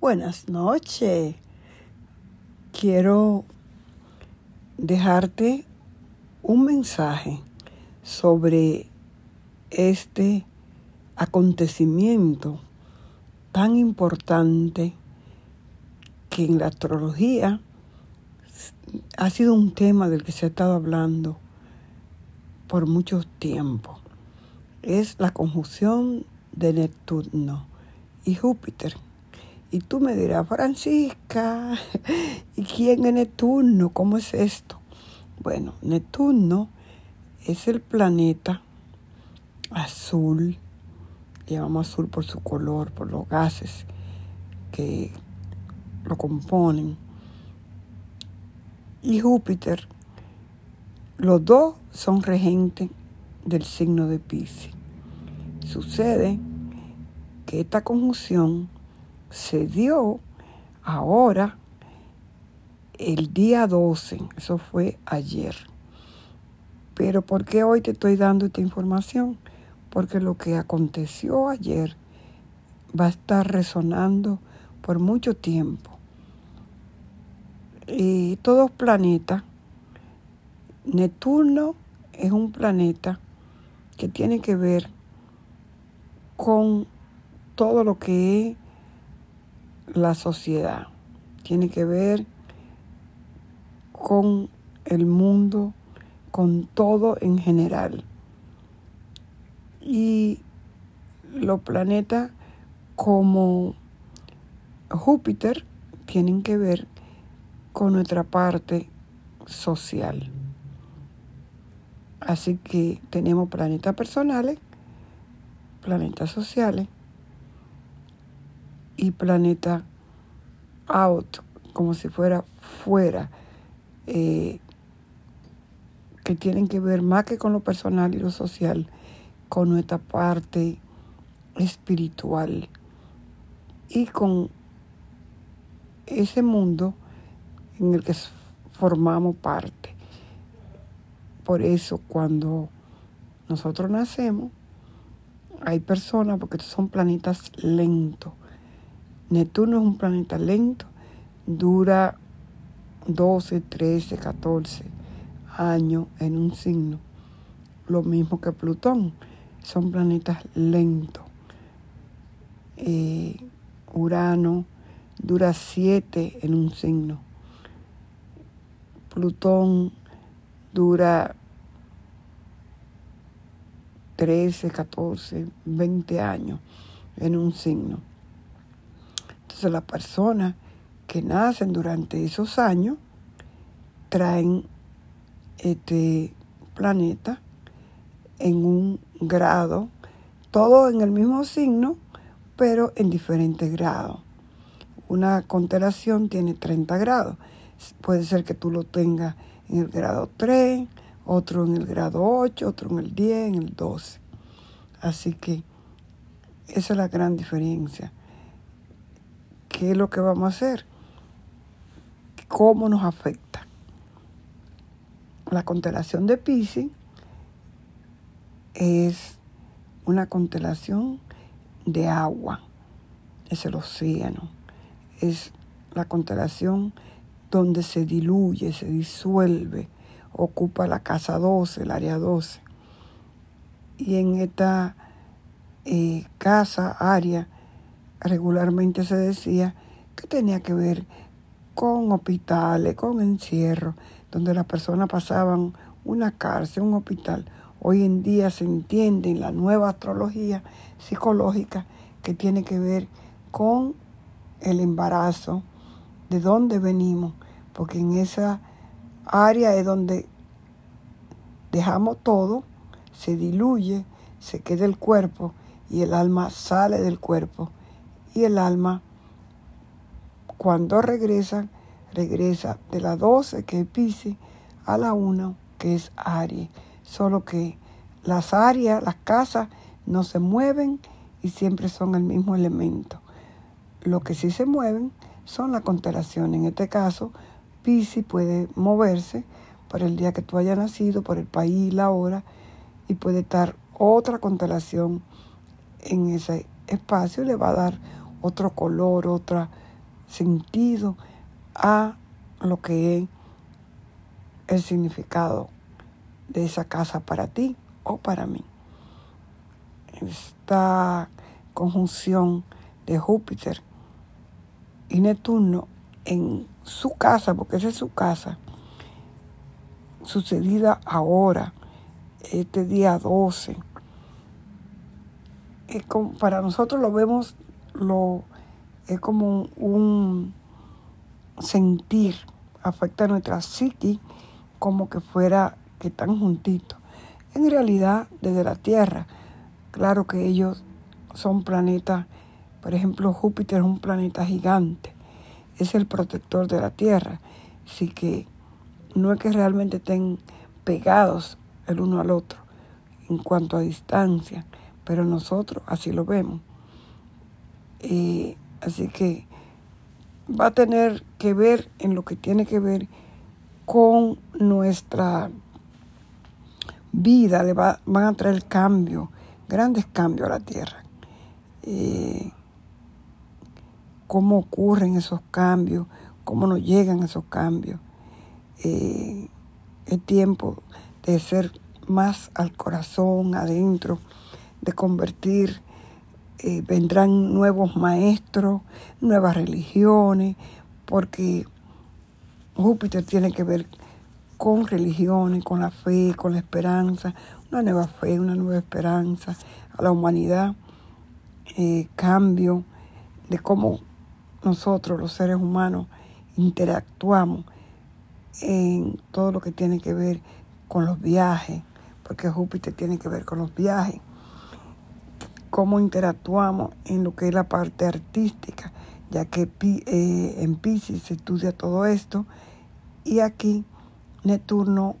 Buenas noches. Quiero dejarte un mensaje sobre este acontecimiento tan importante que en la astrología ha sido un tema del que se ha estado hablando por mucho tiempo. Es la conjunción de Neptuno y Júpiter. Y tú me dirás, Francisca, ¿y quién es Neptuno? ¿Cómo es esto? Bueno, Neptuno es el planeta azul, llamamos azul por su color, por los gases que lo componen. Y Júpiter, los dos son regentes del signo de Pisces. Sucede que esta conjunción se dio ahora el día 12, eso fue ayer. Pero ¿por qué hoy te estoy dando esta información? Porque lo que aconteció ayer va a estar resonando por mucho tiempo. Y todos planetas, Neptuno es un planeta que tiene que ver con todo lo que es la sociedad. Tiene que ver con el mundo, con todo en general. Y los planetas como Júpiter tienen que ver con nuestra parte social. Así que tenemos planetas personales, planetas sociales y planeta out, como si fuera fuera, eh, que tienen que ver más que con lo personal y lo social, con nuestra parte espiritual y con ese mundo en el que formamos parte. Por eso cuando nosotros nacemos, hay personas, porque son planetas lentos, Neptuno es un planeta lento, dura 12, 13, 14 años en un signo. Lo mismo que Plutón, son planetas lentos. Eh, Urano dura 7 en un signo. Plutón dura 13, 14, 20 años en un signo. Entonces las personas que nacen durante esos años traen este planeta en un grado, todo en el mismo signo, pero en diferentes grados. Una constelación tiene 30 grados. Puede ser que tú lo tengas en el grado 3, otro en el grado 8, otro en el 10, en el 12. Así que esa es la gran diferencia. ¿Qué es lo que vamos a hacer? ¿Cómo nos afecta? La constelación de Pisces es una constelación de agua, es el océano, es la constelación donde se diluye, se disuelve, ocupa la casa 12, el área 12. Y en esta eh, casa, área, regularmente se decía que tenía que ver con hospitales, con encierro, donde las personas pasaban una cárcel, un hospital. Hoy en día se entiende en la nueva astrología psicológica que tiene que ver con el embarazo, de dónde venimos, porque en esa área es donde dejamos todo, se diluye, se queda el cuerpo y el alma sale del cuerpo y el alma, cuando regresa, regresa de la 12, que es Pisces, a la 1, que es Aries. Solo que las áreas, las casas, no se mueven y siempre son el mismo elemento. Lo que sí se mueven son las constelaciones. En este caso, Pisces puede moverse por el día que tú hayas nacido, por el país, la hora, y puede estar otra constelación en ese espacio y le va a dar otro color, otra sentido a lo que es el significado de esa casa para ti o para mí. Esta conjunción de Júpiter y Neptuno en su casa, porque esa es su casa, sucedida ahora, este día 12. Es como, para nosotros lo vemos, lo, es como un, sentir, afecta a nuestra psiqui como que fuera que están juntitos. En realidad, desde la Tierra, claro que ellos son planetas, por ejemplo, Júpiter es un planeta gigante, es el protector de la Tierra, así que no es que realmente estén pegados el uno al otro en cuanto a distancia, pero nosotros así lo vemos. Así que va a tener que ver en lo que tiene que ver con nuestra vida, le va, van a traer cambio, grandes cambios a la tierra. cómo ocurren esos cambios, cómo nos llegan esos cambios. Es tiempo de ser más al corazón, adentro, de convertir, eh, vendrán nuevos maestros, nuevas religiones, porque Júpiter tiene que ver con religiones, con la fe, con la esperanza, una nueva fe, una nueva esperanza a la humanidad, eh, cambio de cómo nosotros los seres humanos interactuamos en todo lo que tiene que ver con los viajes, porque Júpiter tiene que ver con los viajes, cómo interactuamos en lo que es la parte artística, ya que eh, en Pisces se estudia todo esto, y aquí Neptuno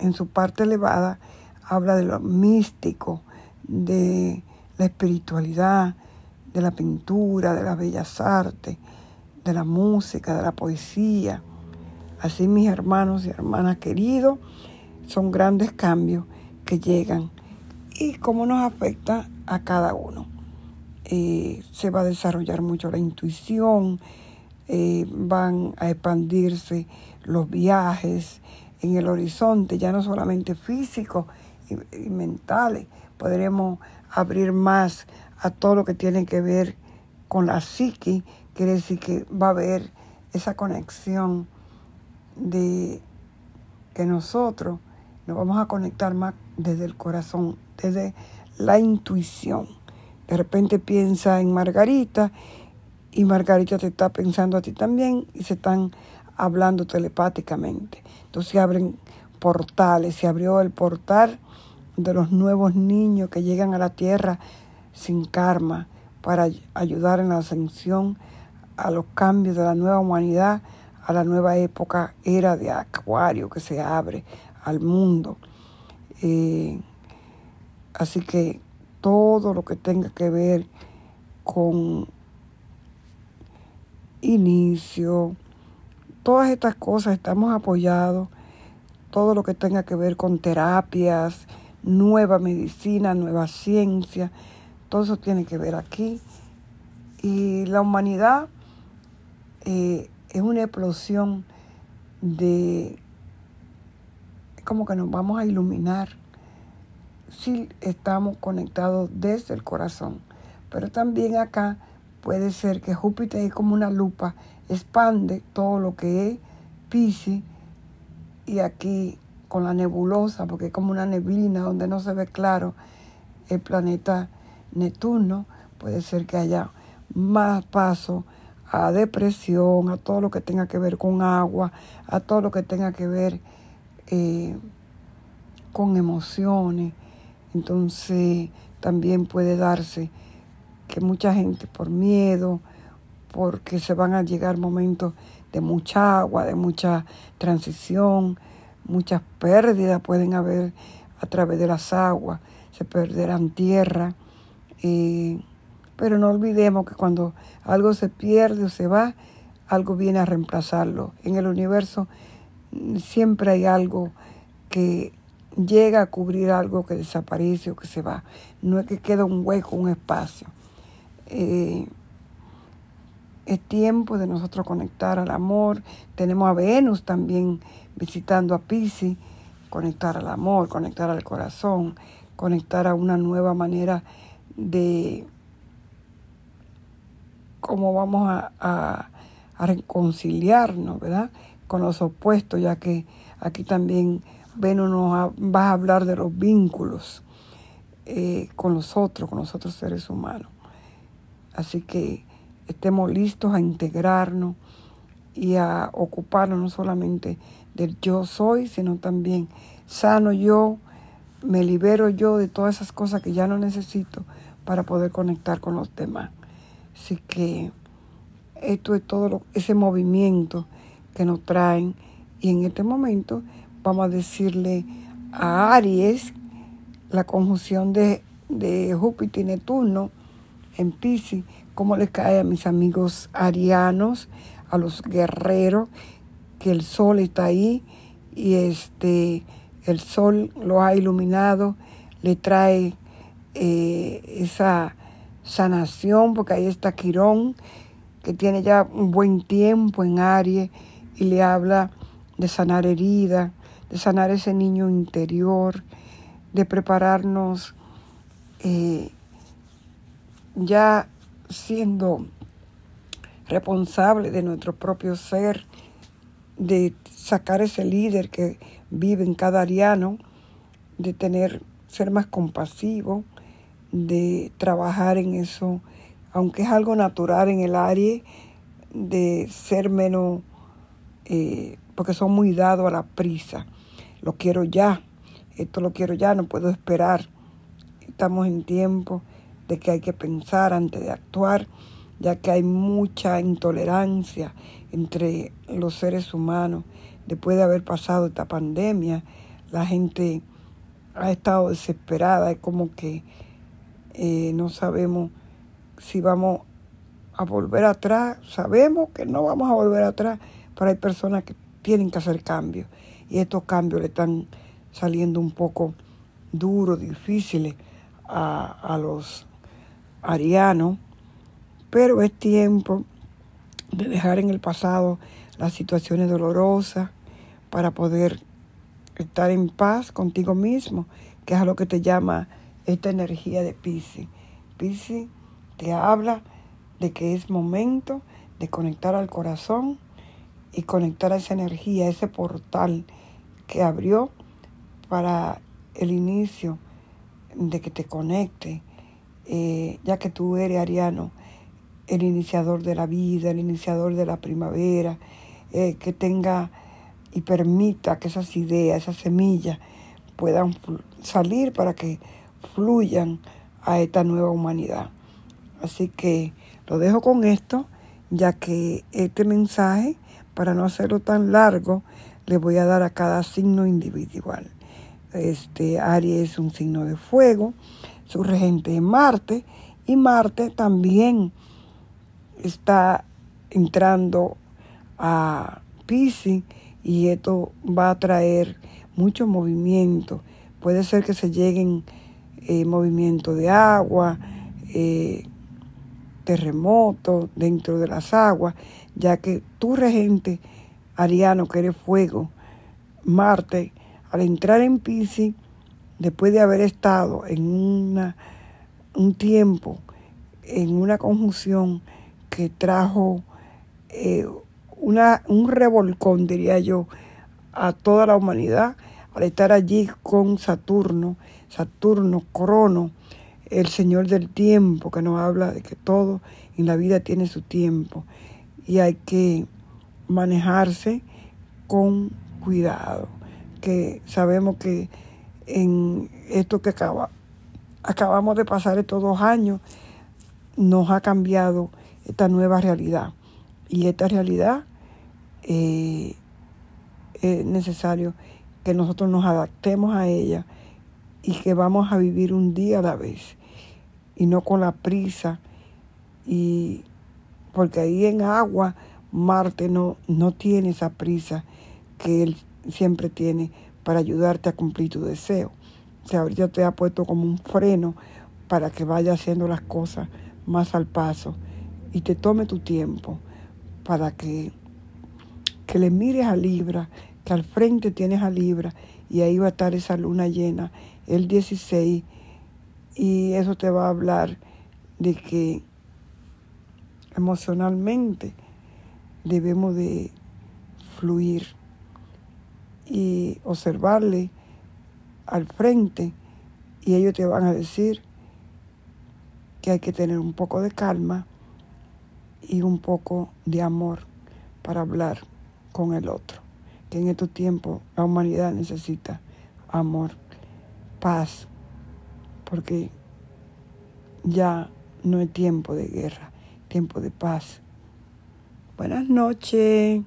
en su parte elevada habla de lo místico, de la espiritualidad, de la pintura, de las bellas artes, de la música, de la poesía. Así mis hermanos y hermanas queridos, son grandes cambios que llegan y cómo nos afecta a cada uno. Eh, se va a desarrollar mucho la intuición, eh, van a expandirse los viajes en el horizonte, ya no solamente físicos y, y mentales, podremos abrir más a todo lo que tiene que ver con la psique, quiere decir que va a haber esa conexión de que nosotros nos vamos a conectar más desde el corazón, desde la intuición. De repente piensa en Margarita y Margarita te está pensando a ti también y se están hablando telepáticamente. Entonces se abren portales, se abrió el portal de los nuevos niños que llegan a la tierra sin karma para ayudar en la ascensión a los cambios de la nueva humanidad a la nueva época, era de acuario que se abre al mundo. Eh, así que todo lo que tenga que ver con inicio, todas estas cosas estamos apoyados, todo lo que tenga que ver con terapias, nueva medicina, nueva ciencia, todo eso tiene que ver aquí. Y la humanidad eh, es una explosión de como que nos vamos a iluminar si estamos conectados desde el corazón. Pero también acá puede ser que Júpiter es como una lupa, expande todo lo que es Pisces y aquí con la nebulosa, porque es como una neblina donde no se ve claro el planeta Neptuno, puede ser que haya más paso a depresión, a todo lo que tenga que ver con agua, a todo lo que tenga que ver eh, con emociones. Entonces también puede darse que mucha gente por miedo, porque se van a llegar momentos de mucha agua, de mucha transición, muchas pérdidas pueden haber a través de las aguas, se perderán tierra. Eh, pero no olvidemos que cuando algo se pierde o se va, algo viene a reemplazarlo. En el universo siempre hay algo que llega a cubrir algo que desaparece o que se va. No es que queda un hueco, un espacio. Eh, es tiempo de nosotros conectar al amor. Tenemos a Venus también visitando a Pisces, conectar al amor, conectar al corazón, conectar a una nueva manera de cómo vamos a, a, reconciliarnos, ¿verdad? Con los opuestos, ya que aquí también Venus nos va a hablar de los vínculos eh, con los otros, con los otros seres humanos. Así que estemos listos a integrarnos y a ocuparnos no solamente del yo soy, sino también sano yo, me libero yo de todas esas cosas que ya no necesito para poder conectar con los demás. Así que esto es todo ese movimiento que nos traen. Y en este momento vamos a decirle a Aries la conjunción de, de Júpiter y Neptuno en Pisces, cómo les cae a mis amigos arianos, a los guerreros, que el sol está ahí y este el sol lo ha iluminado, le trae eh, esa sanación, porque ahí está Quirón, que tiene ya un buen tiempo en Aries y le habla de sanar heridas, de sanar ese niño interior, de prepararnos eh, ya siendo responsable de nuestro propio ser, de sacar ese líder que vive en cada ariano, de tener, ser más compasivo, de trabajar en eso, aunque es algo natural en el área, de ser menos, eh, porque son muy dados a la prisa. Lo quiero ya, esto lo quiero ya, no puedo esperar. Estamos en tiempo de que hay que pensar antes de actuar, ya que hay mucha intolerancia entre los seres humanos. Después de haber pasado esta pandemia, la gente ha estado desesperada, es como que eh, no sabemos si vamos a volver atrás, sabemos que no vamos a volver atrás, pero hay personas que tienen que hacer cambios y estos cambios le están saliendo un poco duros, difíciles a, a los arianos, pero es tiempo de dejar en el pasado las situaciones dolorosas para poder estar en paz contigo mismo, que es a lo que te llama esta energía de Pisces. Pisces te habla de que es momento de conectar al corazón y conectar a esa energía, ese portal que abrió para el inicio de que te conecte, eh, ya que tú eres ariano, el iniciador de la vida, el iniciador de la primavera, eh, que tenga y permita que esas ideas, esas semillas puedan salir para que fluyan a esta nueva humanidad. Así que lo dejo con esto, ya que este mensaje, para no hacerlo tan largo, le voy a dar a cada signo individual. Este Aries es un signo de fuego, su regente es Marte, y Marte también está entrando a Pisces y esto va a traer mucho movimiento. Puede ser que se lleguen eh, movimientos de agua, eh, terremotos dentro de las aguas, ya que tu regente ariano, que eres fuego, Marte, al entrar en Pisces, después de haber estado en una, un tiempo, en una conjunción que trajo eh, una, un revolcón, diría yo, a toda la humanidad, al estar allí con Saturno, Saturno, Crono, el Señor del tiempo, que nos habla de que todo en la vida tiene su tiempo y hay que manejarse con cuidado, que sabemos que en esto que acaba, acabamos de pasar estos dos años, nos ha cambiado esta nueva realidad. Y esta realidad eh, es necesario que nosotros nos adaptemos a ella y que vamos a vivir un día a la vez y no con la prisa y porque ahí en agua Marte no, no tiene esa prisa que él siempre tiene para ayudarte a cumplir tu deseo. O sea, ahorita te ha puesto como un freno para que vaya haciendo las cosas más al paso y te tome tu tiempo para que, que le mires a Libra, que al frente tienes a Libra y ahí va a estar esa luna llena el 16 y eso te va a hablar de que emocionalmente debemos de fluir y observarle al frente y ellos te van a decir que hay que tener un poco de calma y un poco de amor para hablar con el otro. Que en estos tiempos la humanidad necesita amor, paz, porque ya no es tiempo de guerra, tiempo de paz. Buenas noches.